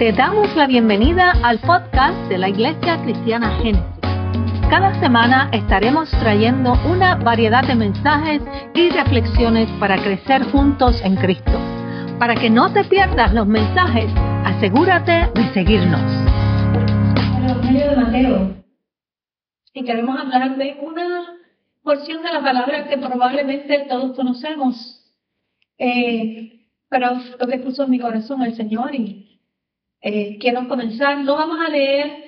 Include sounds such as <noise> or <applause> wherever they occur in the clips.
Te damos la bienvenida al podcast de la Iglesia Cristiana Génesis. Cada semana estaremos trayendo una variedad de mensajes y reflexiones para crecer juntos en Cristo. Para que no te pierdas los mensajes, asegúrate de seguirnos. El Evangelio de Mateo. Y queremos hablar de una porción de la palabra que probablemente todos conocemos. Eh, pero lo que puso en mi corazón el Señor y eh, quiero comenzar. No vamos a leer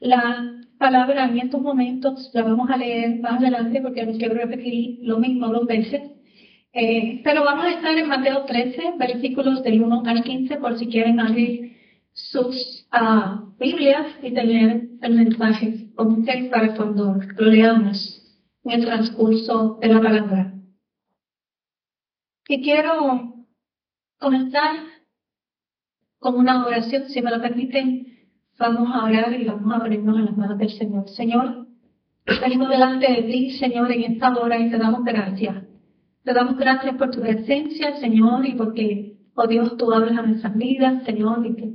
la palabra en estos momentos, la vamos a leer más adelante porque no quiero repetir lo mismo dos veces. Eh, pero vamos a estar en Mateo 13, versículos del 1 al 15, por si quieren abrir sus uh, Biblias y tener el mensaje con ustedes para cuando lo leamos en el transcurso de la palabra. Y quiero comenzar con una oración, si me lo permiten. Vamos a orar y vamos a ponernos en las manos del Señor. Señor, venimos delante de ti, Señor, en esta hora y te damos gracias. Te damos gracias por tu presencia, Señor, y porque, oh Dios, tú hablas a nuestras vidas, Señor, y que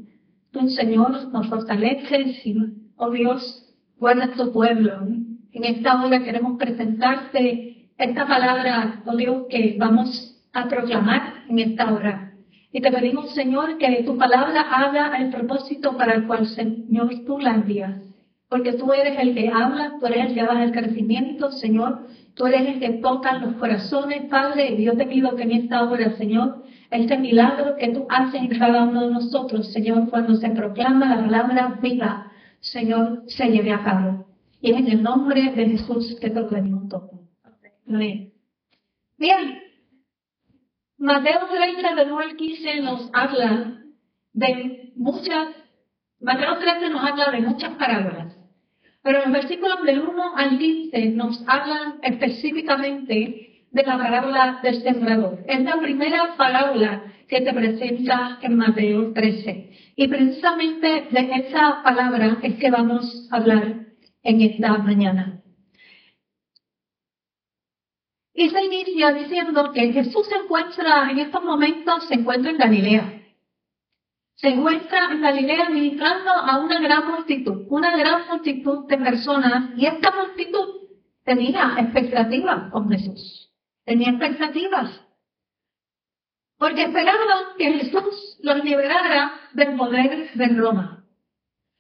tú, Señor, nos fortaleces y, oh Dios, guardas tu pueblo. En esta hora queremos presentarte esta palabra, oh Dios, que vamos a proclamar en esta hora. Y te pedimos, Señor, que tu palabra haga el propósito para el cual, Señor, tú la envías. Porque tú eres el que habla, tú eres el que da el crecimiento, Señor. Tú eres el que toca los corazones, Padre. Y yo te pido que en esta hora, Señor, este milagro que tú haces en cada uno de nosotros, Señor, cuando se proclama la palabra viva, Señor, se lleve a cabo. Y es en el nombre de Jesús que te pedimos todo. Amén. Bien, Mateo 30, de 1 al 15 nos habla de muchas, Mateo 13 nos habla de muchas parábolas, pero en los versículos del 1 al 15 nos hablan específicamente de la parábola del sembrador. Es la primera parábola que se presenta en Mateo 13. Y precisamente de esa palabra es que vamos a hablar en esta mañana. Y se inicia diciendo que Jesús se encuentra, en estos momentos, se encuentra en Galilea. Se encuentra en Galilea ministrando a una gran multitud, una gran multitud de personas, y esta multitud tenía expectativas con Jesús. Tenía expectativas. Porque esperaban que Jesús los liberara del poder de Roma.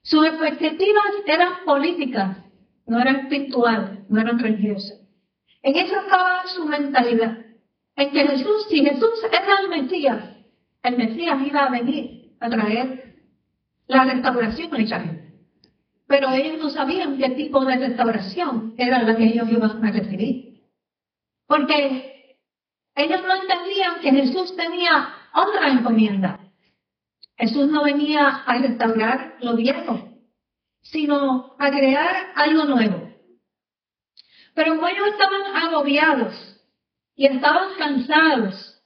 Sus expectativas eran políticas, no eran espirituales, no eran religiosas. En eso estaba su mentalidad. En que Jesús, si Jesús era el Mesías, el Mesías iba a venir a traer la restauración a Israel. Pero ellos no sabían qué tipo de restauración era la que ellos iban a recibir. Porque ellos no entendían que Jesús tenía otra encomienda. Jesús no venía a restaurar lo viejo, sino a crear algo nuevo. Pero como ellos estaban agobiados y estaban cansados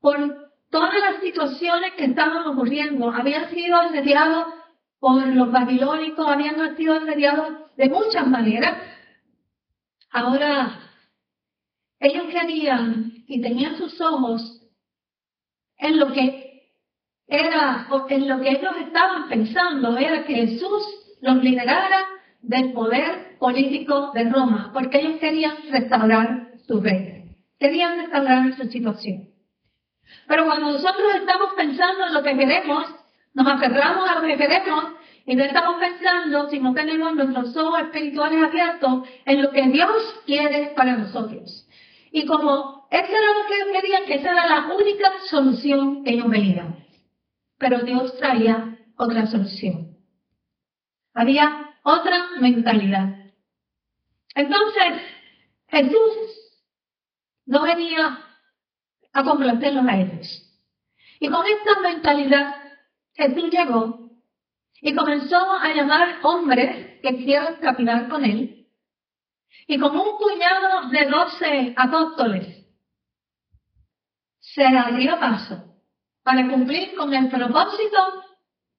por todas las situaciones que estaban ocurriendo, habían sido asediados por los babilónicos, habían sido asediados de muchas maneras. Ahora, ellos querían y tenían sus ojos en lo que era, en lo que ellos estaban pensando, era que Jesús los liderara del poder político de Roma, porque ellos querían restaurar su reino, querían restaurar su situación. Pero cuando nosotros estamos pensando en lo que queremos, nos aferramos a lo que queremos y no estamos pensando, si no tenemos nuestros ojos espirituales abiertos, en lo que Dios quiere para nosotros. Y como eso era lo que ellos querían, que esa era la única solución que ellos veían. Pero Dios traía otra solución. Había otra mentalidad. Entonces, Jesús no venía a complacerlos a ellos. Y con esta mentalidad, Jesús llegó y comenzó a llamar hombres que quisieran caminar con él. Y con un puñado de doce apóstoles, se abrió paso para cumplir con el propósito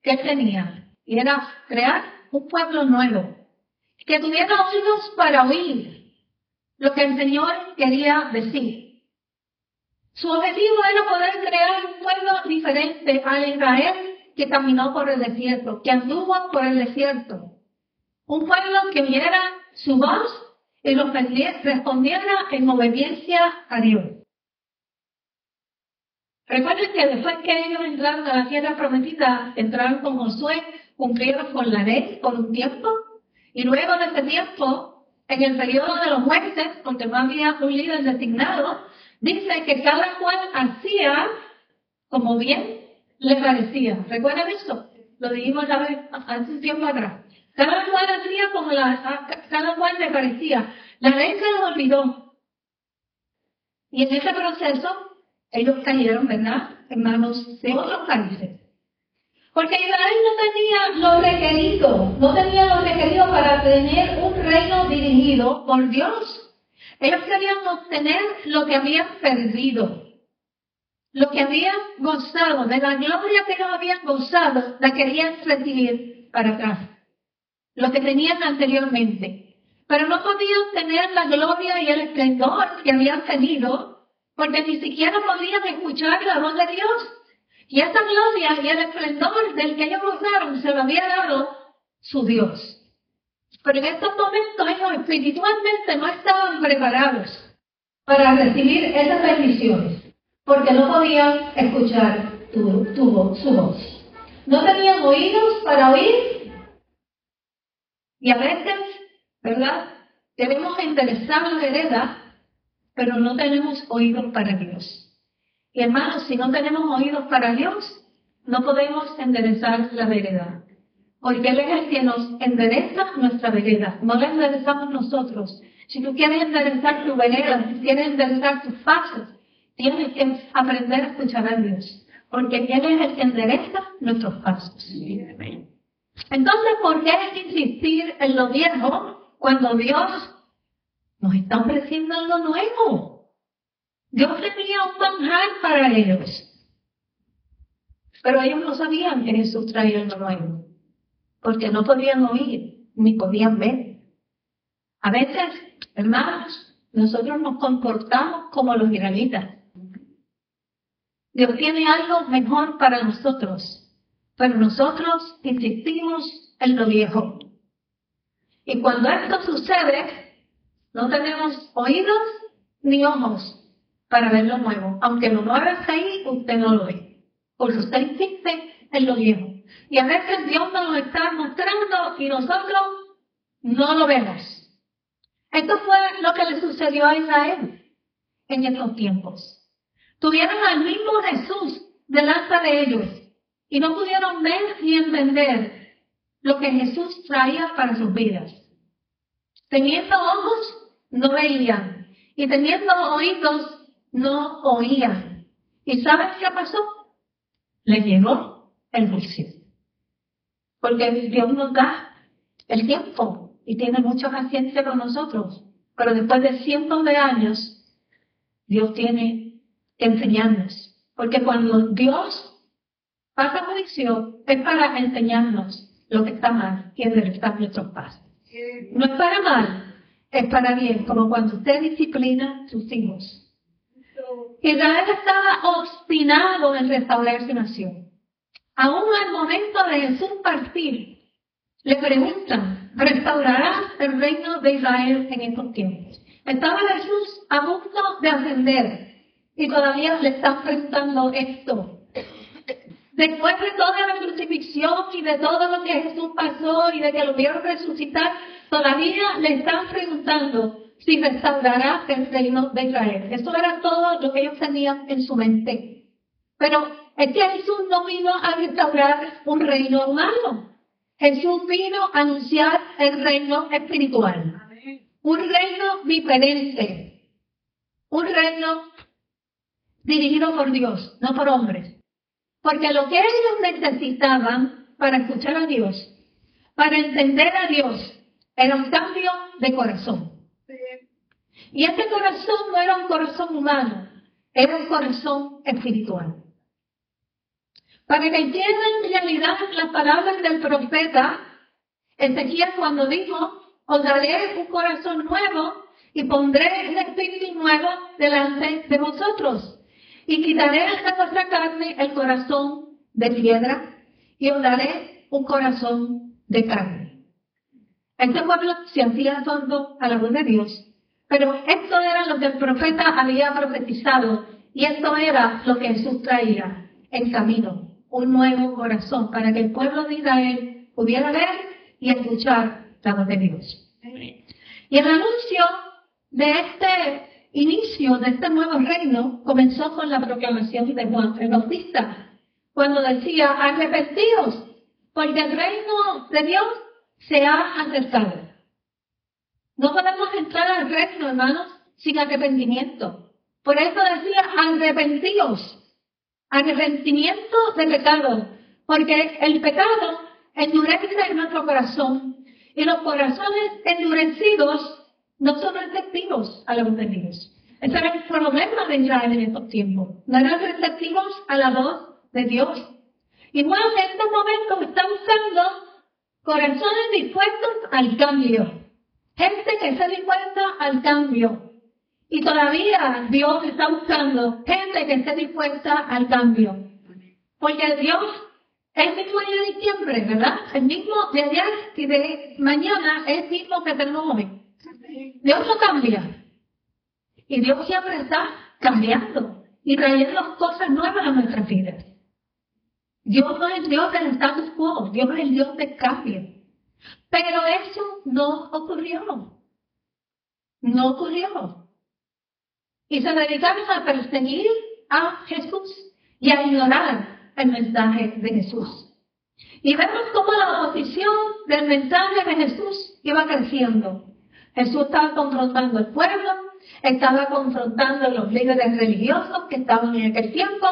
que tenía. Y era crear un pueblo nuevo, que tuviera oídos para oír lo que el Señor quería decir. Su objetivo era poder crear un pueblo diferente al Israel que caminó por el desierto, que anduvo por el desierto. Un pueblo que oyera su voz y los respondiera en obediencia a Dios. Recuerden que después que ellos entraron a la tierra prometida, entraron con Josué, cumplieron con la ley por un tiempo, y luego de ese tiempo, en el periodo de los jueces, porque no había un líder designado, dice que cada cual hacía como bien le parecía. ¿Recuerdan eso? Lo dijimos la vez, hace tiempo atrás. Cada cual hacía como la, cada cual le parecía. La ley se los olvidó. Y en ese proceso, ellos cayeron, ¿verdad?, en manos de otros países. Porque Israel no tenía lo requerido, no tenía lo requerido para tener un reino dirigido por Dios. Ellos querían obtener lo que habían perdido. Lo que habían gozado, de la gloria que ellos habían gozado, la querían recibir para atrás lo que tenían anteriormente. Pero no podían tener la gloria y el esplendor que habían tenido, porque ni siquiera podían escuchar la voz de Dios. Y esa gloria y el esplendor del que ellos gozaron se lo había dado su Dios. Pero en estos momentos ellos espiritualmente no estaban preparados para recibir esas bendiciones, porque no podían escuchar tu, su voz. No tenían oídos para oír y a veces, ¿verdad? Debemos enderezar la vereda, pero no tenemos oídos para Dios. Y hermanos, si no tenemos oídos para Dios, no podemos enderezar la vereda. Porque Él es el que nos endereza nuestra vereda, no la enderezamos nosotros. Si tú quieres enderezar tu vereda, si quieres enderezar tus pasos, tienes que aprender a escuchar a Dios. Porque Él es el que endereza nuestros pasos. Entonces, ¿por qué insistir en lo viejo cuando Dios nos está ofreciendo lo nuevo? Dios tenía un manjar para ellos. Pero ellos no sabían que Jesús traía lo nuevo, porque no podían oír ni podían ver. A veces, hermanos, nosotros nos comportamos como los israelitas. Dios tiene algo mejor para nosotros. Pero nosotros insistimos en lo viejo. Y cuando esto sucede, no tenemos oídos ni ojos para ver lo nuevo. Aunque lo nuevo está ahí, usted no lo ve. Porque usted insiste en lo viejo. Y a veces Dios nos lo está mostrando y nosotros no lo vemos. Esto fue lo que le sucedió a Israel en estos tiempos. Tuvieron al mismo Jesús delante de ellos y no pudieron ver ni entender lo que Jesús traía para sus vidas. Teniendo ojos, no veían. Y teniendo oídos, no oían. ¿Y sabes qué pasó? Le llegó el juicio. Porque Dios nos da el tiempo y tiene mucha paciencia con nosotros. Pero después de cientos de años, Dios tiene que enseñarnos. Porque cuando Dios Pasa juicio es para enseñarnos lo que está mal y enderezar nuestros pasos. No es para mal, es para bien, como cuando usted disciplina a sus hijos. Israel estaba obstinado en restaurar su nación. Aún al momento de Jesús partir, le preguntan, ¿restaurarás el reino de Israel en estos tiempos? Estaba Jesús a punto de ascender y todavía le están preguntando esto. Después de toda la crucifixión y de todo lo que Jesús pasó y de que lo vieron resucitar, todavía le están preguntando si restaurará el reino de Israel. Eso era todo lo que ellos tenían en su mente. Pero es que Jesús no vino a restaurar un reino humano. Jesús vino a anunciar el reino espiritual. Un reino diferente. Un reino dirigido por Dios, no por hombres. Porque lo que ellos necesitaban para escuchar a Dios, para entender a Dios, era un cambio de corazón. Y este corazón no era un corazón humano, era un corazón espiritual. Para que entiendan en realidad las palabras del profeta, Ezequiel cuando dijo, os daré un corazón nuevo y pondré un espíritu nuevo delante de vosotros y quitaré de vuestra carne el corazón de piedra y os daré un corazón de carne. Este pueblo se hacía sordo a la voz de Dios, pero esto era lo que el profeta había profetizado y esto era lo que Jesús traía en camino, un nuevo corazón para que el pueblo de Israel pudiera ver y escuchar la voz de Dios. Y el anuncio de este inicio de este nuevo reino comenzó con la proclamación de Juan el Bautista, cuando decía, arrepentidos, porque el reino de Dios se ha acercado. No podemos entrar al reino, hermanos, sin arrepentimiento. Por eso decía, arrepentidos, arrepentimiento de pecado, porque el pecado endurece nuestro corazón y los corazones endurecidos no son receptivos a la voz de Dios. Ese era el problema de Israel en estos tiempos. No eran receptivos a la voz de Dios. Y bueno, en estos momentos está buscando corazones dispuestos al cambio. Gente que está dispuesta al cambio. Y todavía Dios está buscando gente que esté dispuesta al cambio. Porque Dios es el mismo día de diciembre, ¿verdad? El mismo de ayer y de mañana es el mismo que tenemos hoy. Dios no cambia. Y Dios siempre está cambiando y trayendo cosas nuevas a nuestras vidas. Dios no es Dios del status quo, Dios es el Dios de cambio. Pero eso no ocurrió. No ocurrió. Y se dedicaron a perseguir a Jesús y a ignorar el mensaje de Jesús. Y vemos cómo la oposición del mensaje de Jesús iba creciendo. Jesús estaba confrontando al pueblo, estaba confrontando a los líderes religiosos que estaban en aquel tiempo,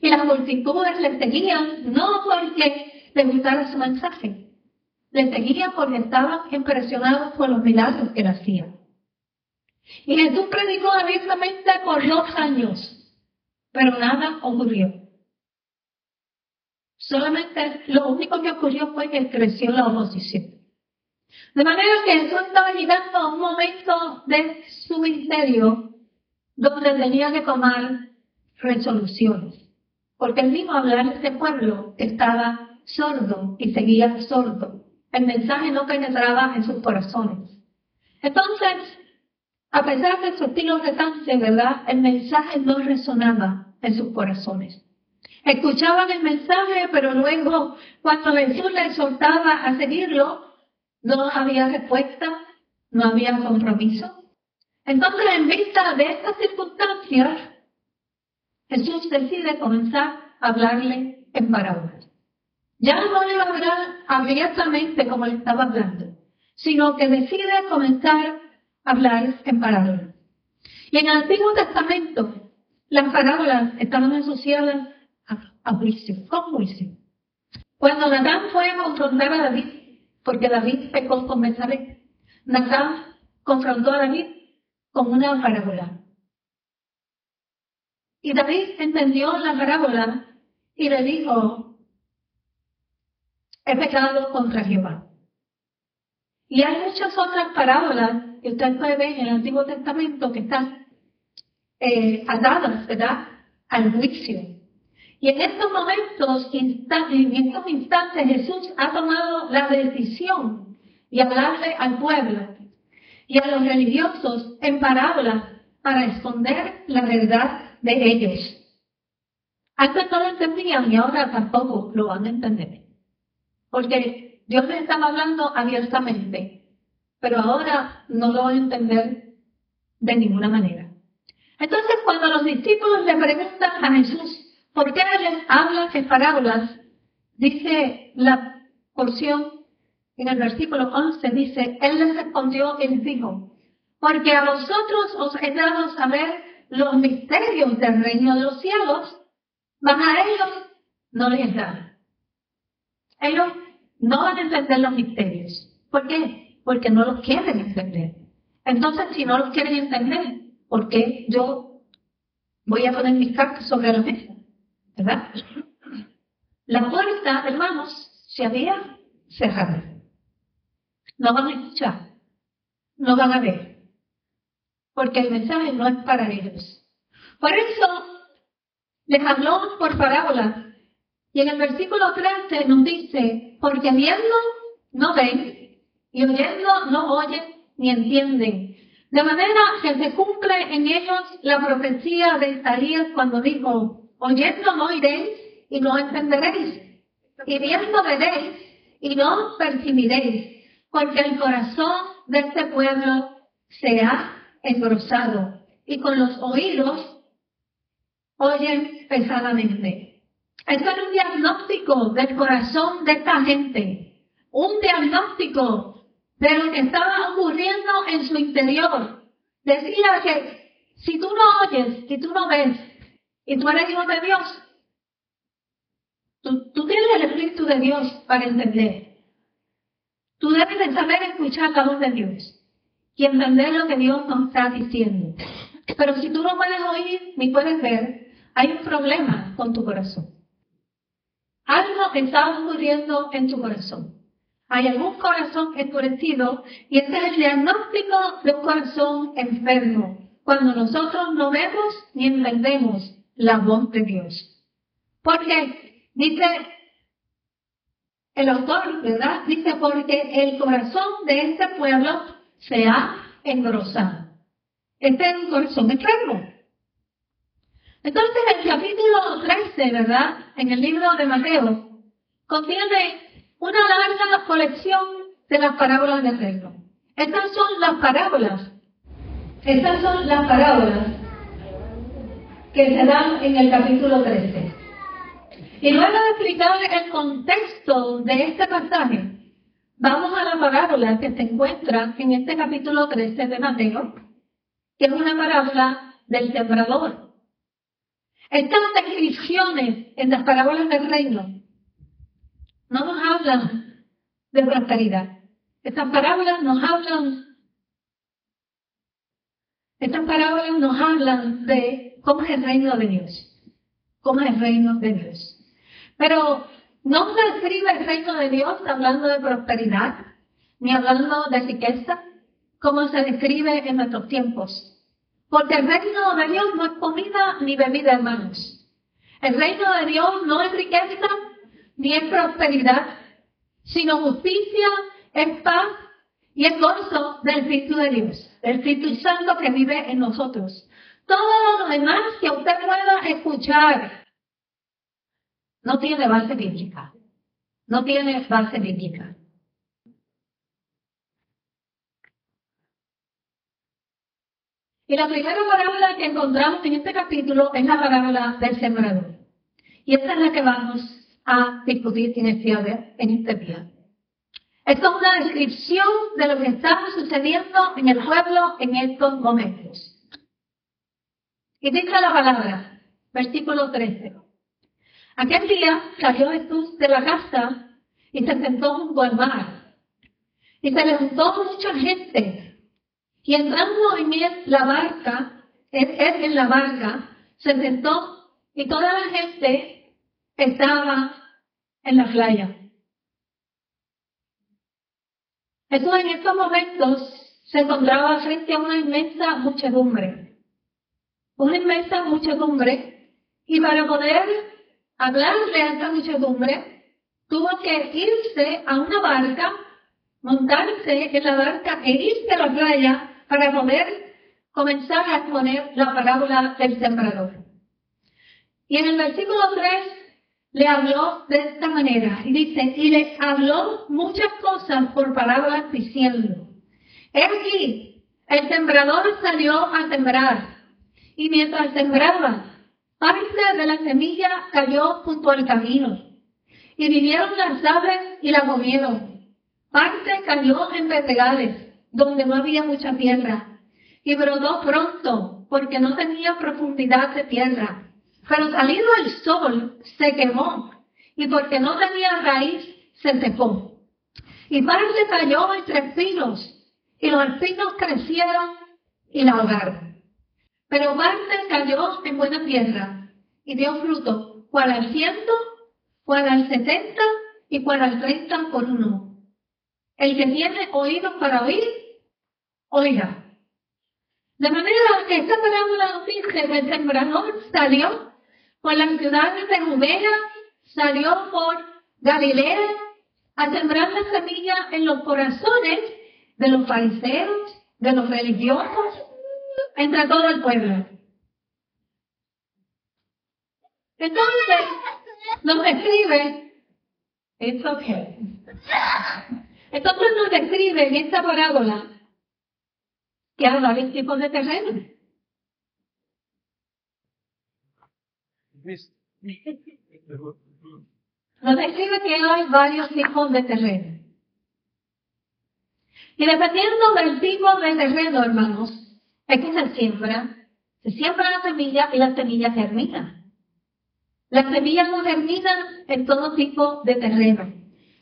y las multitudes le seguían no porque les gustara su mensaje, le seguían porque estaban impresionados por los milagros que él hacía. Y Jesús predicó abiertamente por dos años, pero nada ocurrió. Solamente lo único que ocurrió fue que creció la oposición. De manera que Jesús estaba llegando a un momento de su ministerio donde tenía que tomar resoluciones. Porque el mismo hablar de este pueblo estaba sordo y seguía sordo el mensaje no penetraba en sus corazones. Entonces, a pesar de su estilo retante, ¿verdad? El mensaje no resonaba en sus corazones. Escuchaban el mensaje, pero luego, cuando Jesús les soltaba a seguirlo, no había respuesta, no había compromiso. Entonces, en vista de estas circunstancias, Jesús decide comenzar a hablarle en parábolas. Ya no le va a hablar abiertamente como le estaba hablando, sino que decide comenzar a hablar en parábolas. Y en el Antiguo Testamento, las parábolas estaban asociadas a, juicio, con juicio. Cuando Natán fue a confrontar a David, porque David pecó con Betsabé, Natán confrontó a David con una parábola. Y David entendió la parábola y le dijo, he pecado contra Jehová. Y hay muchas otras parábolas que usted puede ver en el Antiguo Testamento que están eh, atadas, ¿verdad?, al juicio. Y en estos momentos, en estos instantes, Jesús ha tomado la decisión de hablarle al pueblo y a los religiosos en parábolas para esconder la verdad de ellos. Antes no lo entendían y ahora tampoco lo van a entender. Porque Dios les estaba hablando abiertamente, pero ahora no lo van a entender de ninguna manera. Entonces, cuando los discípulos le preguntan a Jesús, ¿por qué les habla en parábolas? Dice la porción en el versículo 11, dice, Él les respondió y les dijo, porque a vosotros os he dado saber los misterios del reino de los cielos, mas a ellos no les da. Ellos no van a entender los misterios. ¿Por qué? Porque no los quieren entender. Entonces, si no los quieren entender, ¿por qué yo voy a poner mis cartas sobre la mesa? ¿Verdad? La puerta, hermanos, se había cerrado. No van a escuchar, no van a ver, porque el mensaje no es para ellos. Por eso les habló por parábola Y en el versículo 13 nos dice, porque viendo no ven, y oyendo no oyen ni entienden. De manera que se cumple en ellos la profecía de Isaías cuando dijo, oyendo no oiréis y no entenderéis, y viendo veréis y no percibiréis, porque el corazón de este pueblo se ha engrosado y con los oídos oyen pesadamente. Esto es un diagnóstico del corazón de esta gente, un diagnóstico de lo que estaba ocurriendo en su interior. Decía que si tú no oyes, si tú no ves, y tú eres hijo de Dios, tú, tienes el Espíritu de Dios para entender. Tú debes de saber escuchar la voz de Dios y entender lo que Dios nos está diciendo. Pero si tú no puedes oír ni puedes ver, hay un problema con tu corazón. Algo está ocurriendo en tu corazón. Hay algún corazón endurecido y este es el diagnóstico de un corazón enfermo. Cuando nosotros no vemos ni entendemos la voz de Dios. Porque dice el autor, ¿verdad? Dice porque el corazón de este pueblo se ha engrosado. Este es un corazón enfermo. Entonces el capítulo 13, ¿verdad? En el libro de Mateo, contiene una larga colección de las parábolas del reino. Estas son las parábolas. Estas son las parábolas que se dan en el capítulo 13. Y luego de explicar el contexto de este pasaje, vamos a la parábola que se encuentra en este capítulo 13 de Mateo, que es una parábola del sembrador. Estas descripciones en las parábolas del reino no nos hablan de prosperidad. Estas parábolas nos hablan, estas parábolas nos hablan de cómo es el reino de Dios, cómo es el reino de Dios. Pero no se describe el reino de Dios hablando de prosperidad, ni hablando de riqueza, como se describe en nuestros tiempos. Porque el reino de Dios no es comida ni bebida, hermanos. El reino de Dios no es riqueza ni es prosperidad, sino justicia, es paz y es gozo del Espíritu de Dios, del Espíritu Santo que vive en nosotros. Todo lo demás que usted pueda escuchar no tiene base bíblica. No tiene base bíblica. Y la primera parábola que encontramos en este capítulo es la parábola del sembrador. Y esta es la que vamos a discutir en este, en este día. Esto es una descripción de lo que está sucediendo en el pueblo en estos momentos. Y dice la palabra, versículo 13. Aquel día salió Jesús de la casa y se sentó junto al mar. Y se le juntó mucha gente y entrando en él la barca, él, en la barca, se sentó y toda la gente estaba en la playa. Jesús en estos momentos se encontraba frente a una inmensa muchedumbre. Una inmensa muchedumbre. Y para poder hablarle a esta muchedumbre, tuvo que irse a una barca, montarse en la barca e irse a la playa para poder comenzar a exponer la parábola del sembrador. Y en el versículo 3 le habló de esta manera, y dice, y le habló muchas cosas por palabras diciendo, he aquí, el sembrador salió a sembrar, y mientras sembraba, parte de la semilla cayó junto al camino, y vinieron las aves y la comieron, parte cayó en pedregales, donde no había mucha tierra, y brotó pronto, porque no tenía profundidad de tierra. Pero salido el sol, se quemó, y porque no tenía raíz, se secó. Y parte cayó entre espinos, y los espinos crecieron y la ahogaron. Pero parte cayó en buena tierra, y dio fruto, cual al ciento, cual al setenta, y cual al treinta por uno. El que tiene oídos para oír, Oiga, de manera que esta parábola nos dice que el sembrador salió por las ciudades de Judea salió por Galilea a sembrar la semilla en los corazones de los fariseos, de los religiosos, entre todo el pueblo. Entonces, nos escribe, it's okay. Entonces nos describe en esta parábola que hay varios tipos de terreno. Nos describe que hay varios tipos de terreno. Y dependiendo del tipo de terreno, hermanos, es que se siembra. Se siembra la semilla y la semilla germina. Las semillas no germinan en todo tipo de terreno.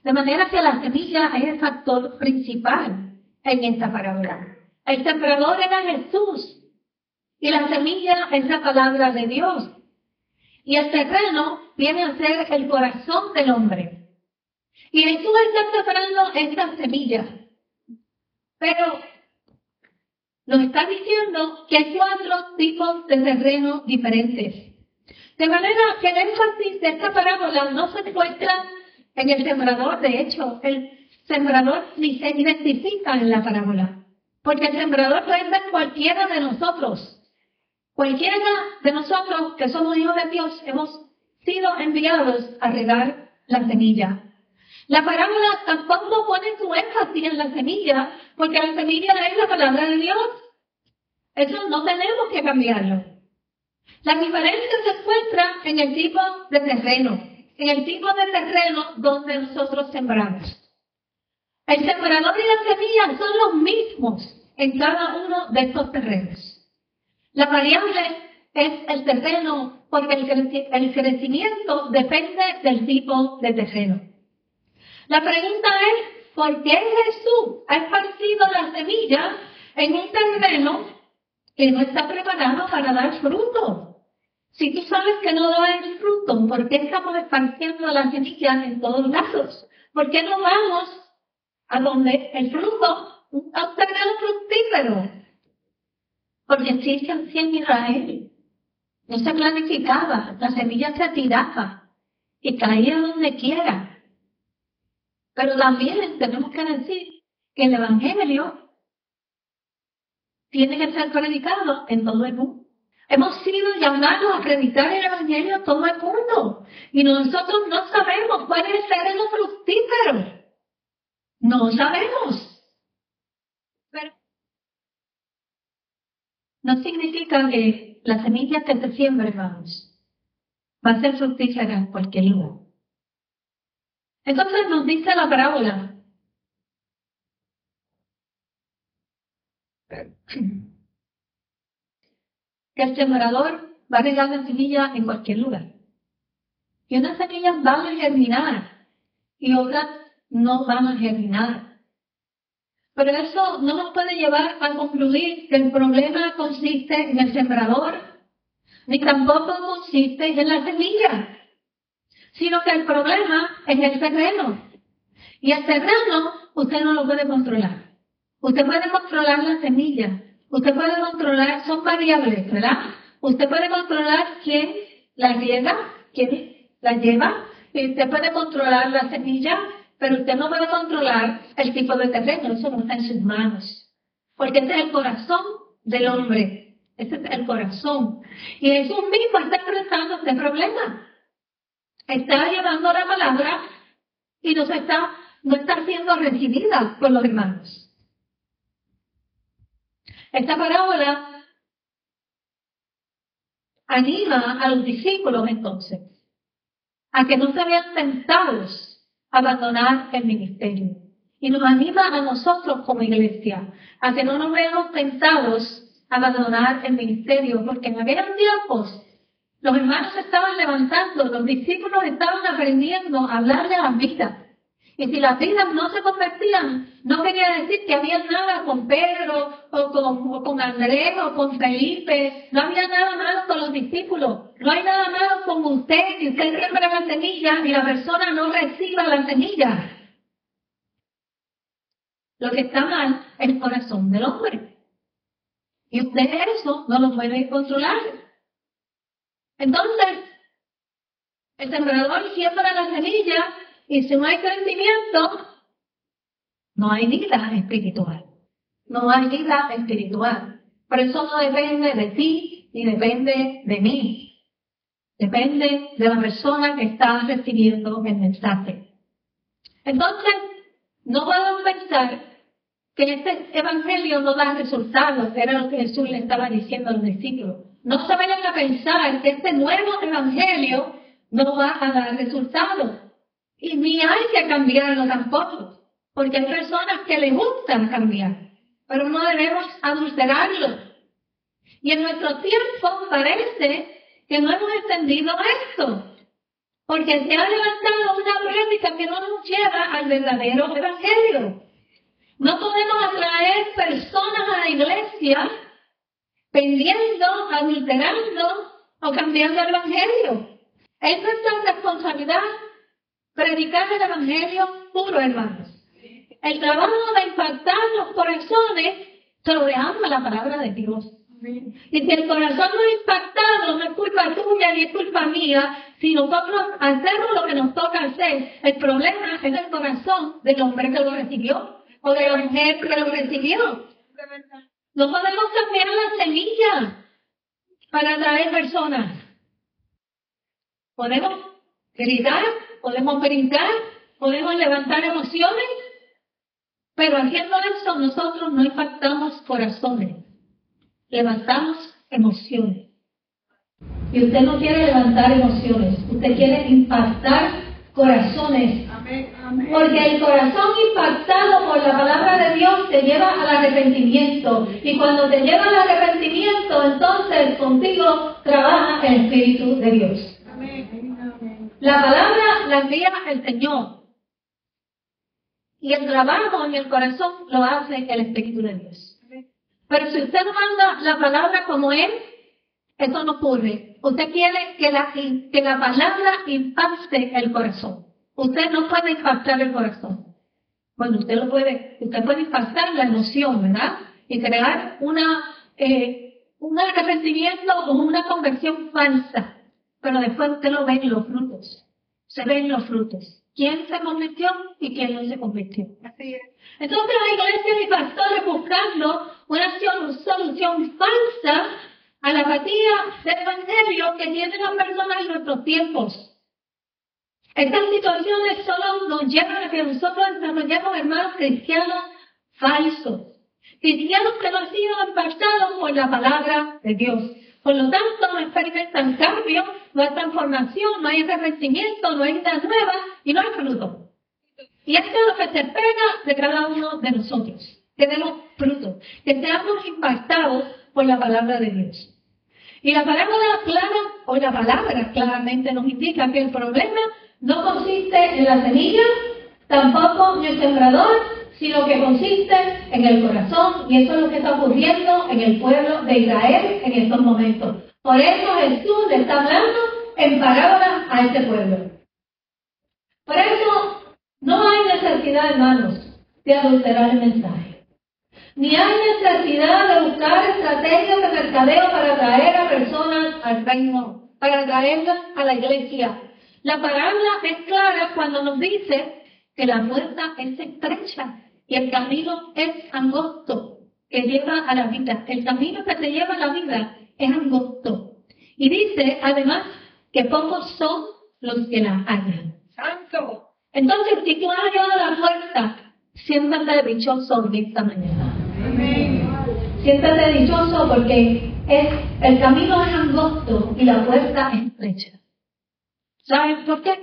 De manera que la semilla es el factor principal en esta parábola. El sembrador era Jesús y la semilla es la palabra de Dios. Y el terreno viene a ser el corazón del hombre. Y Jesús está sembrando esta semilla. Pero nos está diciendo que hay cuatro tipos de terreno diferentes. De manera que el énfasis de esta parábola no se encuentra en el sembrador. De hecho, el sembrador ni se identifica en la parábola. Porque el sembrador puede ser cualquiera de nosotros. Cualquiera de nosotros que somos hijos de Dios hemos sido enviados a regar la semilla. La parábola tampoco pone su énfasis en la semilla, porque la semilla es la palabra de Dios. Eso no tenemos que cambiarlo. La diferencia se encuentra en el tipo de terreno, en el tipo de terreno donde nosotros sembramos. El sembrador y la semilla son los mismos en cada uno de estos terrenos. La variable es el terreno porque el crecimiento depende del tipo de terreno. La pregunta es, ¿por qué Jesús ha esparcido la semilla en un terreno que no está preparado para dar fruto? Si tú sabes que no da el fruto, ¿por qué estamos esparciendo la semilla en todos lados? ¿Por qué no vamos a donde el fruto, a un terreno fructífero? Porque existe en Israel. No se planificaba, la semilla se tiraba y caía donde quiera. Pero también tenemos que decir que el Evangelio tiene que ser predicado en todo el mundo. Hemos sido llamados a predicar el Evangelio a todo el mundo. Y nosotros no sabemos cuál es el fructífero. No sabemos. Pero no significa que la semilla que se siembre, hermanos, va a ser fructífera en cualquier lugar. Entonces nos dice la parábola. <clears throat> que el sembrador va a regar la semilla en cualquier lugar. Y unas semillas van a germinar y otras no van a germinar. Pero eso no nos puede llevar a concluir que el problema consiste en el sembrador, ni tampoco consiste en la semilla, sino que el problema es el terreno. Y el terreno usted no lo puede controlar. Usted puede controlar la semilla, Usted puede controlar, son variables, ¿verdad? Usted puede controlar quién la llega, quién la lleva, usted puede controlar la semilla, pero usted no puede controlar el tipo de terreno, eso no está en sus manos. Porque ese es el corazón del hombre, ese es el corazón. Y Jesús mismo está enfrentando este problema. Está llevando la palabra y no, está, no está siendo recibida por los hermanos. Esta parábola anima a los discípulos entonces a que no se vean tentados abandonar el ministerio. Y nos anima a nosotros como iglesia a que no nos veamos tentados a abandonar el ministerio, porque en aquellos tiempos los hermanos estaban levantando, los discípulos estaban aprendiendo a hablar de la vida. Y si las vidas no se convertían, no quería decir que había nada con Pedro, o con, con Andrés, o con Felipe. No había nada malo con los discípulos. No hay nada malo con usted, si usted siembra la semilla y la persona no reciba la semilla. Lo que está mal es el corazón del hombre. Y usted eso no lo puede controlar. Entonces, El sembrador siembra la semilla y si no hay crecimiento, no hay vida espiritual. No hay vida espiritual. Por eso no depende de ti ni depende de mí. Depende de la persona que está recibiendo el mensaje. Entonces, no podemos pensar que este evangelio no da resultados, era lo que Jesús le estaba diciendo a los discípulos. No se vayan a pensar que este nuevo evangelio no va a dar resultados. Y ni hay que cambiarlo tampoco, porque hay personas que les gustan cambiar, pero no debemos adulterarlo. Y en nuestro tiempo parece que no hemos entendido esto, porque se ha levantado una práctica que no nos lleva al verdadero evangelio. No podemos atraer personas a la iglesia pendiendo, adulterando o cambiando el evangelio. Es nuestra responsabilidad predicar el evangelio puro, hermanos. El trabajo de impactar los corazones se lo a la palabra de Dios. Y si el corazón no es impactado, no es culpa tuya ni es culpa mía, si nosotros hacemos lo que nos toca hacer, el problema es el corazón del hombre que lo recibió o de la mujer que lo recibió. No podemos cambiar la semilla para atraer personas. Podemos gritar, podemos brincar, podemos levantar emociones, pero haciendo eso nosotros no impactamos corazones, levantamos emociones. Y usted no quiere levantar emociones, usted quiere impactar corazones. Porque el corazón impactado por la palabra de Dios te lleva al arrepentimiento. Y cuando te lleva al arrepentimiento, entonces contigo trabaja el Espíritu de Dios. La palabra la envía el Señor. Y el trabajo en el corazón lo hace el Espíritu de Dios. Pero si usted manda la palabra como Él, eso no ocurre. Usted quiere que la, que la palabra impacte el corazón. Usted no puede impactar el corazón. Bueno, usted lo puede, usted puede impactar la emoción, ¿verdad? Y crear una, eh, un arrepentimiento o una conversión falsa. Pero después usted lo ve en los frutos. Se ven los frutos. ¿Quién se convirtió y quién no se convirtió? Así es. Entonces la iglesia y pastores buscando una solución falsa a la apatía del Evangelio que tienen las personas en nuestros tiempos. Estas situaciones solo nos llevan a que nosotros desarrollemos hermanos cristianos falsos. Cristianos que no han sido impactados por la palabra de Dios. Por lo tanto, no experimentan cambio, no hay transformación, no hay arrepentimiento, no hay vida nueva y no hay fruto. Y esto es lo que se espera de cada uno de nosotros. Que demos fruto, que seamos impactados por la palabra de Dios. Y la palabra clara, o la palabra claramente nos indica que el problema no consiste en la semilla, tampoco en el sembrador, sino que consiste en el corazón. Y eso es lo que está ocurriendo en el pueblo de Israel en estos momentos. Por eso Jesús le está hablando en parábolas a este pueblo. Por eso no hay necesidad, hermanos, de adulterar el mensaje. Ni hay necesidad de buscar estrategias de mercadeo para atraer a personas al reino, para atraerlas a la iglesia. La palabra es clara cuando nos dice que la puerta es estrecha y el camino es angosto que lleva a la vida. El camino que te lleva a la vida es angosto. Y dice además que pocos son los que la hallan. Santo. Entonces, si tú has hallado la puerta, siéntate dichoso esta mañana. Siéntate dichoso porque es, el camino es angosto y la puerta es estrecha. ¿Saben por qué?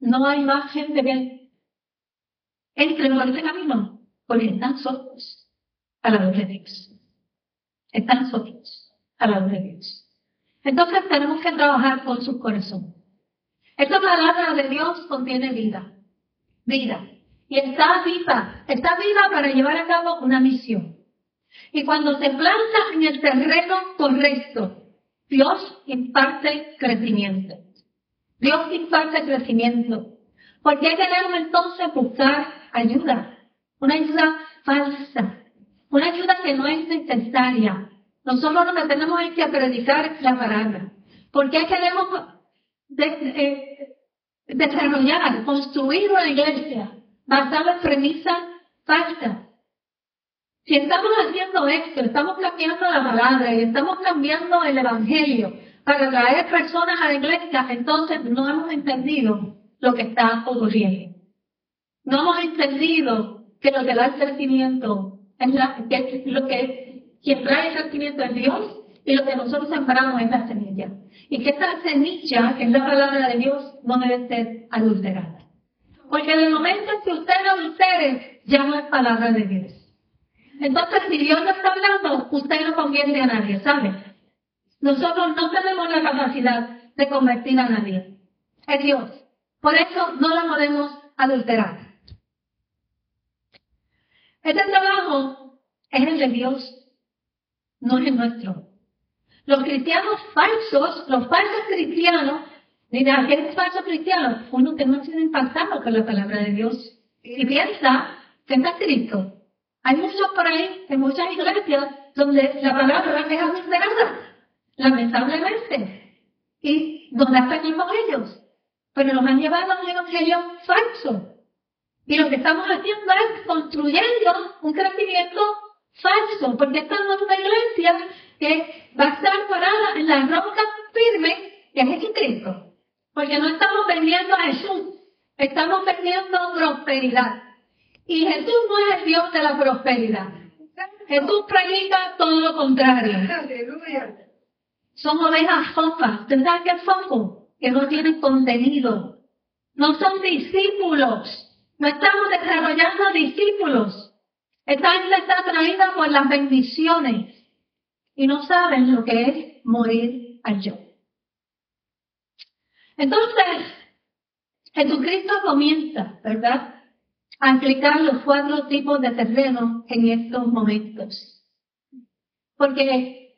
No hay más gente que entre por este camino porque están solos a la luz de Dios. Están solos a la luz de Dios. Entonces tenemos que trabajar con su corazón. Esta palabra de Dios contiene vida. Vida y está viva, está viva para llevar a cabo una misión. Y cuando se planta en el terreno correcto, Dios imparte crecimiento. Dios imparte crecimiento. Porque debemos entonces buscar ayuda, una ayuda falsa, una ayuda que no es necesaria. Nosotros que tenemos que predicar la palabra. Porque queremos de, desarrollar, construir una iglesia basada en premisas falsas. Si estamos haciendo esto, estamos cambiando la palabra y estamos cambiando el evangelio para traer personas a la iglesia, entonces no hemos entendido lo que está ocurriendo. No hemos entendido que lo que da el crecimiento es lo que quien trae el crecimiento es Dios y lo que nosotros sembramos es la semilla. Y que esta semilla, que es la palabra de Dios, no debe ser adulterada. Porque en el momento en que usted adultere, ya no es palabra de Dios. Entonces, si Dios no está hablando, usted no convierte a nadie, ¿sabe? Nosotros no tenemos la capacidad de convertir a nadie. Es Dios. Por eso no la podemos adulterar. Este trabajo es el de Dios, no es el nuestro. Los cristianos falsos, los falsos cristianos, mira, ¿qué es falso cristiano? Uno que no ha impactado por la palabra de Dios y piensa que está Cristo. Hay muchos por ahí, en muchas iglesias, donde la palabra es adulterada, lamentablemente. Y donde aprendimos ellos. Pero nos han llevado a un evangelio falso. Y lo que estamos haciendo es construyendo un crecimiento falso, porque estamos en una iglesia que va a estar parada en la roca firme que es Jesucristo. Porque no estamos vendiendo a Jesús, estamos vendiendo prosperidad. Y Jesús no es el Dios de la prosperidad. Jesús predica todo lo contrario. Son ovejas fofas. ¿Verdad que es fofo? Que no tienen contenido. No son discípulos. No estamos desarrollando discípulos. Esta isla está atraída por las bendiciones y no saben lo que es morir al yo. Entonces, Jesucristo comienza, ¿verdad? A explicar los cuatro tipos de terreno en estos momentos. Porque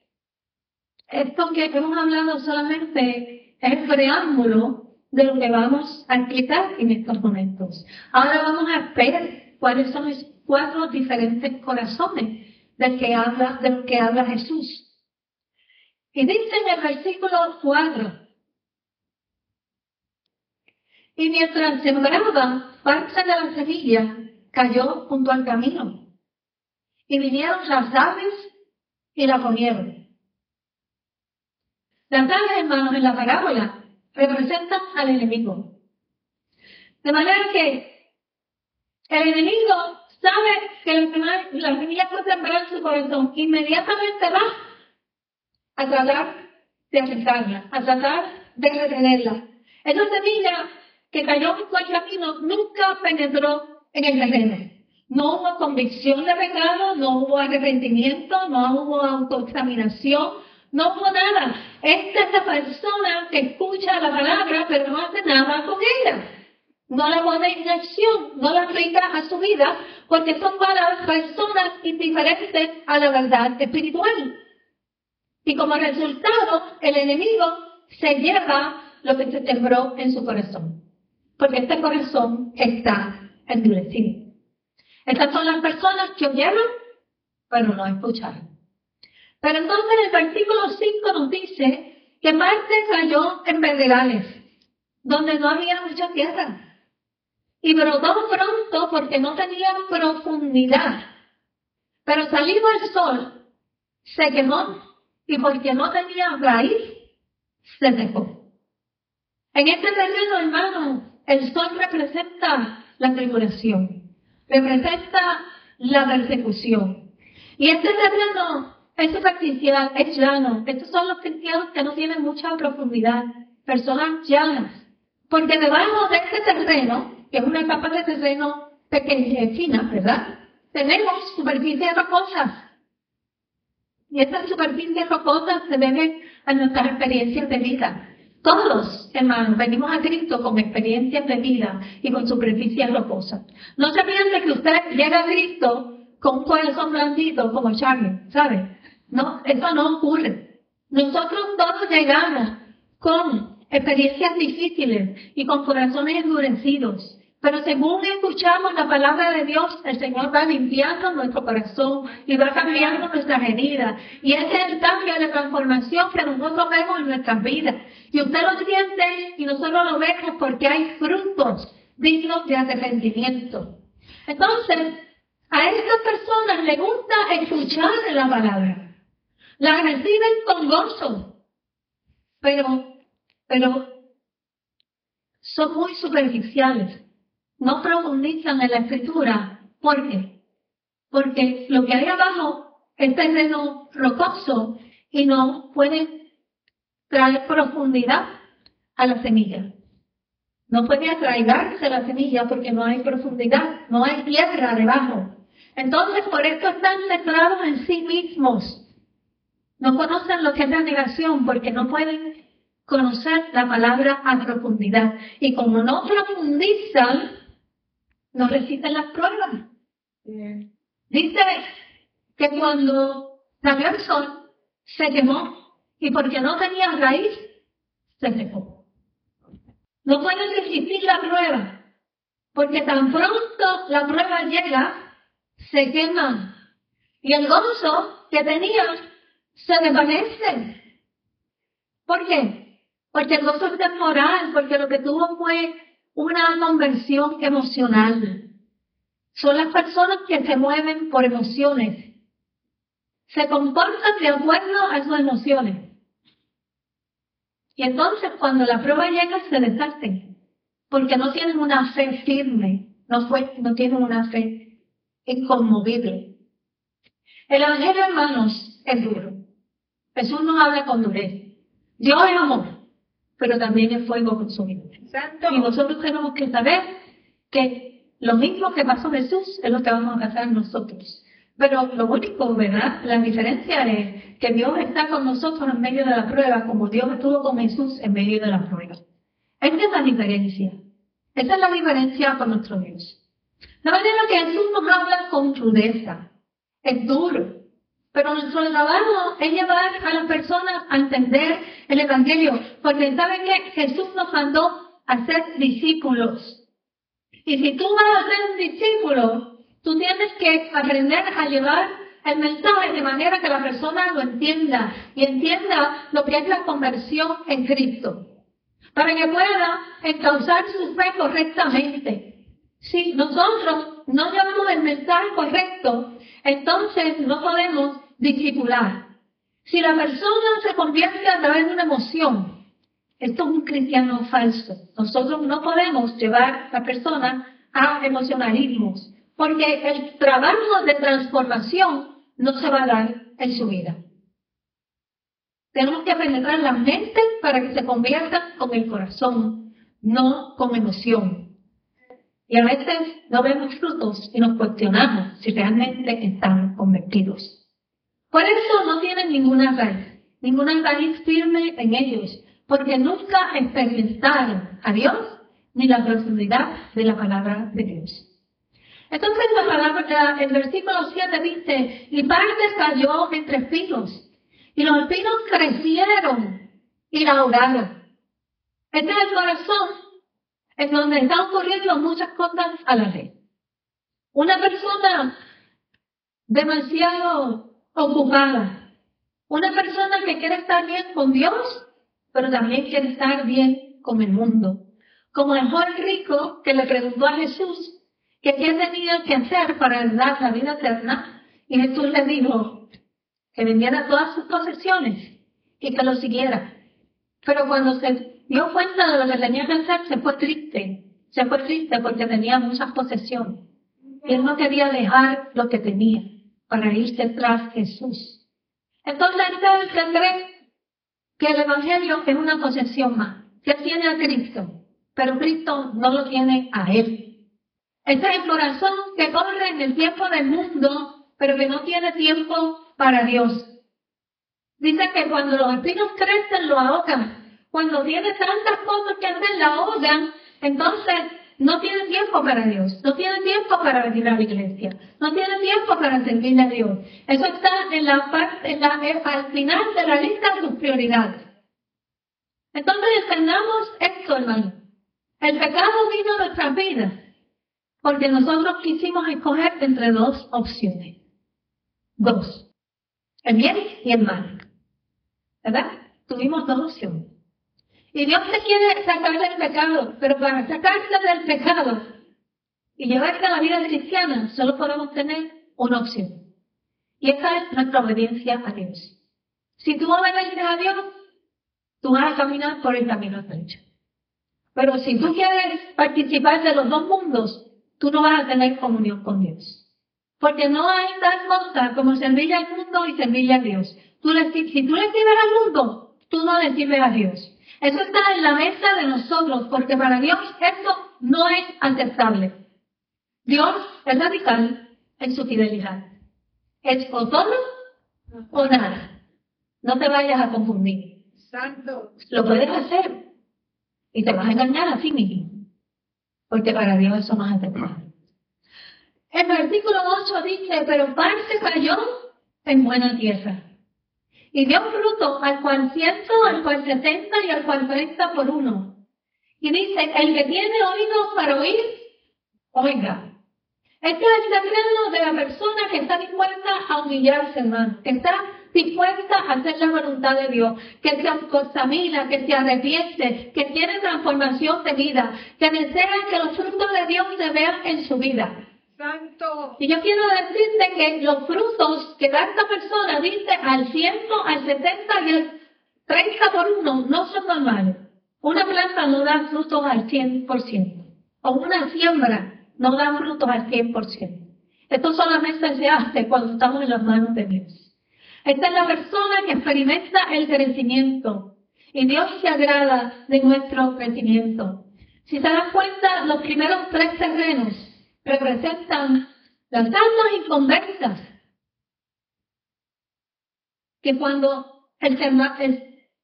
esto que hemos hablado solamente es preámbulo de lo que vamos a explicar en estos momentos. Ahora vamos a ver cuáles son los cuatro diferentes corazones del que habla, del que habla Jesús. Y dice en el versículo 4, y mientras sembraba parte de la semilla, cayó junto al camino. Y vinieron las aves y la comieron. Las aves, hermanos, en la parábola representan al enemigo. De manera que el enemigo sabe que la semilla fue sembrada en su corazón, inmediatamente va a tratar de aceptarla, a tratar de retenerla. Esa semilla que cayó en el camino nunca penetró en el terreno. No hubo convicción de pecado, no hubo arrepentimiento, no hubo autoexaminación, no hubo nada. Esta es la persona que escucha la palabra, pero no hace nada con ella no la pone en acción, no la aplica a su vida, porque son para personas indiferentes a la verdad espiritual. Y como resultado, el enemigo se lleva lo que se sembró en su corazón, porque este corazón está endurecido. Estas son las personas que oyeron, pero no escucharon. Pero entonces el versículo 5 nos dice que Marte cayó en pedregales, donde no había mucha tierra y brotó pronto porque no tenía profundidad. Pero salido el sol, se quemó y porque no tenía raíz, se secó. En este terreno, hermano, el sol representa la tribulación, representa la persecución. Y este terreno es superficial, es llano. Estos son los cristianos que no tienen mucha profundidad, personas llanas. Porque debajo de este terreno que es una capa de terreno pequeña fina, ¿verdad? Tenemos superficies rocosas. Y estas superficies rocosas se deben a nuestras experiencias de vida. Todos, hermanos, venimos a Cristo con experiencias de vida y con superficies rocosas. No se piense que usted llega a Cristo con un corazón blandito como Charlie, ¿sabe? No, eso no ocurre. Nosotros todos llegamos con experiencias difíciles y con corazones endurecidos Pero según escuchamos la palabra de Dios, el Señor va limpiando nuestro corazón y va cambiando nuestras heridas. Y ese es el cambio de transformación que nosotros vemos en nuestras vidas. Y usted lo siente y nosotros lo vemos porque hay frutos dignos de arrepentimiento. Entonces, a estas personas les gusta escuchar la palabra. La reciben con gozo. Pero, pero, son muy superficiales no profundizan en la escritura. ¿Por qué? Porque lo que hay abajo es terreno rocoso y no puede traer profundidad a la semilla. No puede atraigarse la semilla porque no hay profundidad, no hay tierra debajo. Entonces, por esto están centrados en sí mismos. No conocen lo que es la negación porque no pueden conocer la palabra a profundidad. Y como no profundizan, no resisten las pruebas. Dice que cuando salió el sol, se quemó y porque no tenía raíz, se secó. No pueden resistir la prueba, porque tan pronto la prueba llega, se queman. Y el gozo que tenían se desvanece. ¿Por qué? Porque gozo es temporal, porque lo que tuvo fue una conversión emocional. Son las personas que se mueven por emociones. Se comportan de acuerdo a sus emociones. Y entonces cuando la prueba llega se deshacen. Porque no tienen una fe firme. No, fue, no tienen una fe inconmovible. El Evangelio, hermanos, es duro. Jesús nos habla con dureza. Dios es amor pero también es fuego consumido. Y nosotros tenemos que saber que lo mismo que pasó Jesús es lo que vamos a pasar nosotros. Pero lo único, ¿verdad? La diferencia es que Dios está con nosotros en medio de la prueba, como Dios estuvo con Jesús en medio de la prueba. Esa es la diferencia. Esa es la diferencia con nuestro Dios. La manera que Jesús nos habla con crudeza. Es duro. Pero nuestro trabajo es llevar a las personas a entender el Evangelio, porque saben que Jesús nos mandó a ser discípulos. Y si tú vas a ser un discípulo, tú tienes que aprender a llevar el mensaje de manera que la persona lo entienda y entienda lo que es la conversión en Cristo, para que pueda encauzar su fe correctamente. Si nosotros no llevamos el mensaje correcto, entonces no podemos discipular. Si la persona se convierte a través de una emoción, esto es un cristiano falso. Nosotros no podemos llevar a la persona a emocionalismos, porque el trabajo de transformación no se va a dar en su vida. Tenemos que penetrar la mente para que se convierta con el corazón, no con emoción. Y a veces no vemos frutos y nos cuestionamos si realmente están convertidos. Por eso no tienen ninguna raíz, ninguna raíz firme en ellos, porque nunca experimentaron a Dios ni la profundidad de la palabra de Dios. Entonces la palabra, el versículo 7 dice, y parte cayó entre espinos, y los espinos crecieron y la ahogaron. Este es el corazón en donde están ocurriendo muchas cosas a la vez. Una persona demasiado ocupada. Una persona que quiere estar bien con Dios, pero también quiere estar bien con el mundo. Como el joven rico que le preguntó a Jesús que qué tenía que hacer para dar la vida eterna, y Jesús le dijo que vendiera todas sus posesiones y que lo siguiera. Pero cuando se dio cuenta de lo que tenía que hacer, se fue triste. Se fue triste porque tenía muchas posesiones. Él no quería dejar lo que tenía para irse tras Jesús. Entonces usted se cree que el Evangelio es una posesión más, que tiene a Cristo, pero Cristo no lo tiene a él. Ese es el corazón que corre en el tiempo del mundo, pero que no tiene tiempo para Dios. Dice que cuando los espinos crecen lo ahogan. Cuando tiene tantas cosas que hacer, la ahogan. Entonces no tiene tiempo para Dios, no tiene tiempo para venir a la iglesia, no tiene tiempo para servirle a Dios. Eso está en la parte, al final de la lista de sus prioridades. Entonces entendamos esto, hermano. El pecado vino a nuestras vidas porque nosotros quisimos escoger entre dos opciones. Dos. El bien y el mal. ¿Verdad? Tuvimos dos opciones. Y Dios te quiere sacar del pecado, pero para sacarte del pecado y llevarte a la vida cristiana, solo podemos tener una opción. Y esa es nuestra obediencia a Dios. Si tú obedeces a Dios, tú vas a caminar por el camino estrecho. Pero si tú quieres participar de los dos mundos, tú no vas a tener comunión con Dios. Porque no hay tal cosa como servirle al mundo y servirle a Dios. Si tú le sirves al mundo, tú no le sirves a Dios. Eso está en la mesa de nosotros, porque para Dios eso no es aceptable. Dios es radical en su fidelidad. Es o todo o nada. No te vayas a confundir. Santo. Lo puedes hacer y te vas a engañar a ti mismo. Porque para Dios eso no es aceptable. El versículo 8 dice, pero parte cayó en buena tierra dio fruto al cual ciento, al cual setenta y al cual treinta por uno. Y dice, el que tiene oídos para oír, oiga. Este es el secreto de la persona que está dispuesta a humillarse, hermano, que está dispuesta a hacer la voluntad de Dios, que se contamina, que se arrepiente, que tiene transformación de vida, que desea que los frutos de Dios se vean en su vida. Santo. Y yo quiero decirte que los frutos que da esta persona, dice al ciento, al setenta y al treinta por uno, no son normales. Una planta no da frutos al cien por ciento. O una siembra no da frutos al cien por ciento. Esto solamente se hace cuando estamos en las manos de Dios. Esta es la persona que experimenta el crecimiento. Y Dios se agrada de nuestro crecimiento. Si se dan cuenta, los primeros tres terrenos representan las almas inconversas. Que cuando el,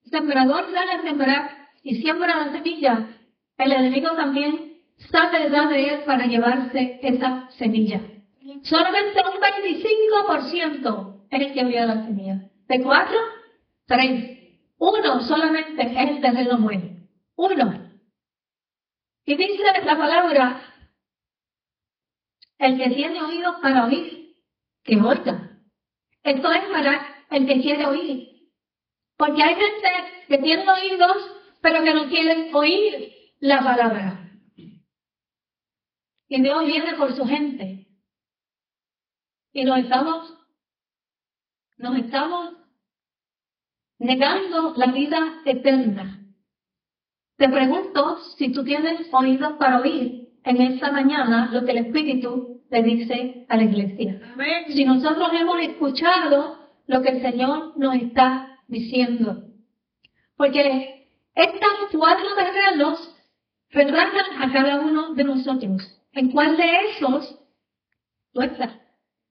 sembrador sale a sembrar y siembra la semilla, el enemigo también sale detrás de él para llevarse esa semilla. Solamente un 25% es el que envía la semilla. De cuatro, tres. Uno solamente es el terreno bueno. Uno. Y dice la palabra el que tiene oídos para oír, que oiga. Esto es para el que quiere oír. Porque hay gente que tiene oídos, pero que no quieren oír la palabra. Y Dios viene por su gente. Y nos estamos, nos estamos negando la vida eterna. Te pregunto si tú tienes oídos para oír en esta mañana lo que el Espíritu le dice a la iglesia. Si nosotros hemos escuchado lo que el Señor nos está diciendo. Porque estos cuatro terrenos retratan a cada uno de nosotros. ¿En cuál de esos tú estás?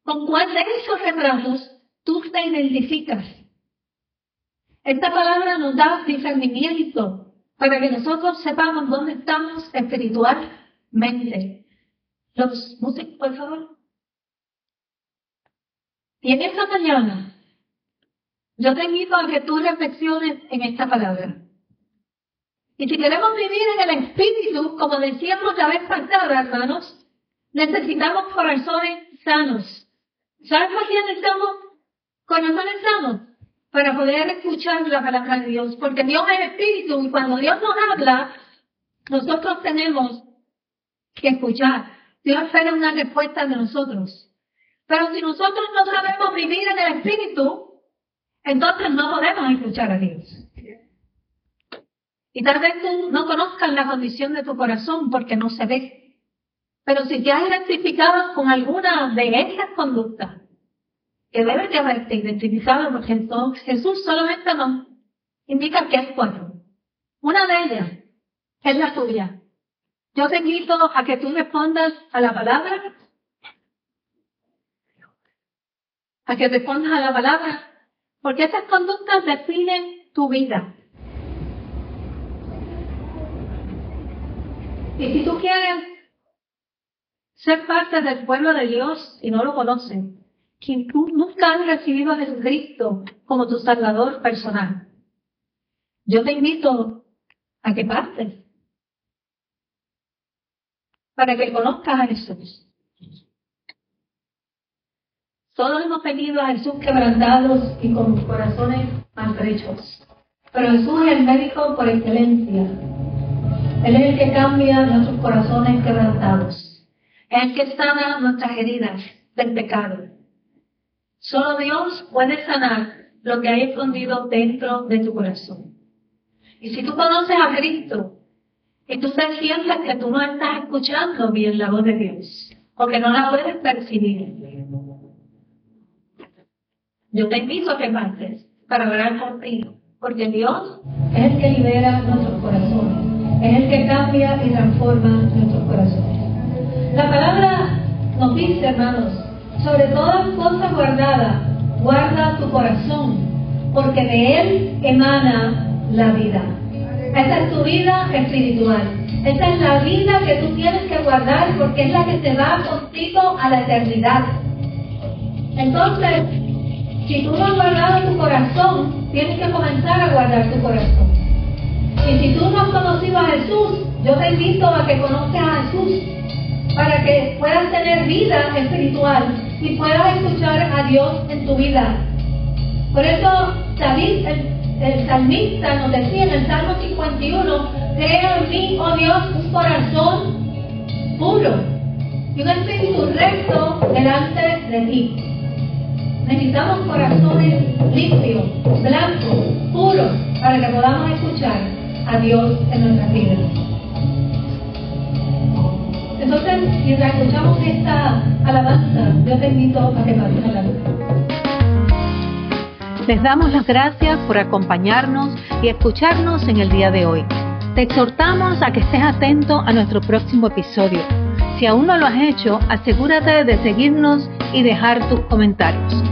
¿Con cuál de esos retratos tú te identificas? Esta palabra nos da discernimiento para que nosotros sepamos dónde estamos espiritual mente. Los músicos, por favor. Y en esta mañana, yo te invito a que tú reflexiones en esta palabra. Y si queremos vivir en el Espíritu, como decíamos la vez pasada, hermanos, necesitamos corazones sanos. ¿Sabes por qué necesitamos corazones sanos? Para poder escuchar la palabra de Dios. Porque Dios es Espíritu y cuando Dios nos habla, nosotros tenemos que escuchar. Dios espera una respuesta de nosotros. Pero si nosotros no sabemos vivir en el Espíritu, entonces no podemos escuchar a Dios. Y tal vez tú no conozcas la condición de tu corazón porque no se ve. Pero si te has identificado con alguna de esas conductas, que debes de haberte identificado porque entonces Jesús solamente nos indica que hay cuatro. Una de ellas es la tuya. Yo te invito a que tú respondas a la palabra, a que respondas a la palabra, porque esas conductas definen tu vida. Y si tú quieres ser parte del pueblo de Dios y no lo conocen, quien tú nunca has recibido a Jesucristo como tu Salvador personal, yo te invito a que partes para que conozcas a Jesús. Todos hemos venido a Jesús quebrantados y con corazones maltrechos. Pero Jesús es el médico por excelencia. Él es el que cambia nuestros corazones quebrantados. Es el que sana nuestras heridas del pecado. Solo Dios puede sanar lo que hay escondido dentro de tu corazón. Y si tú conoces a Cristo y tú te sientes que tú no estás escuchando bien la voz de Dios o que no la puedes percibir, yo te invito a que pases para orar contigo, porque Dios es el que libera nuestros corazones, es el que cambia y transforma nuestros corazones. La palabra nos dice, hermanos, sobre todas cosas guardadas, guarda tu corazón, porque de él emana la vida. Esa es tu vida espiritual. Esa es la vida que tú tienes que guardar porque es la que te va contigo a la eternidad. Entonces, si tú no has guardado tu corazón, tienes que comenzar a guardar tu corazón. Y si tú no has conocido a Jesús, yo te invito a que conozcas a Jesús para que puedas tener vida espiritual y puedas escuchar a Dios en tu vida. Por eso David, el, salmista, nos decía en el Salmo 51, crea en mí, oh Dios, un corazón puro y un espíritu recto delante de ti. Necesitamos corazones limpios, blancos, puros, para que podamos escuchar a Dios en nuestras vidas. Entonces, mientras escuchamos esta alabanza, yo te invito a que pases la luz. Les damos las gracias por acompañarnos y escucharnos en el día de hoy. Te exhortamos a que estés atento a nuestro próximo episodio. Si aún no lo has hecho, asegúrate de seguirnos y dejar tus comentarios.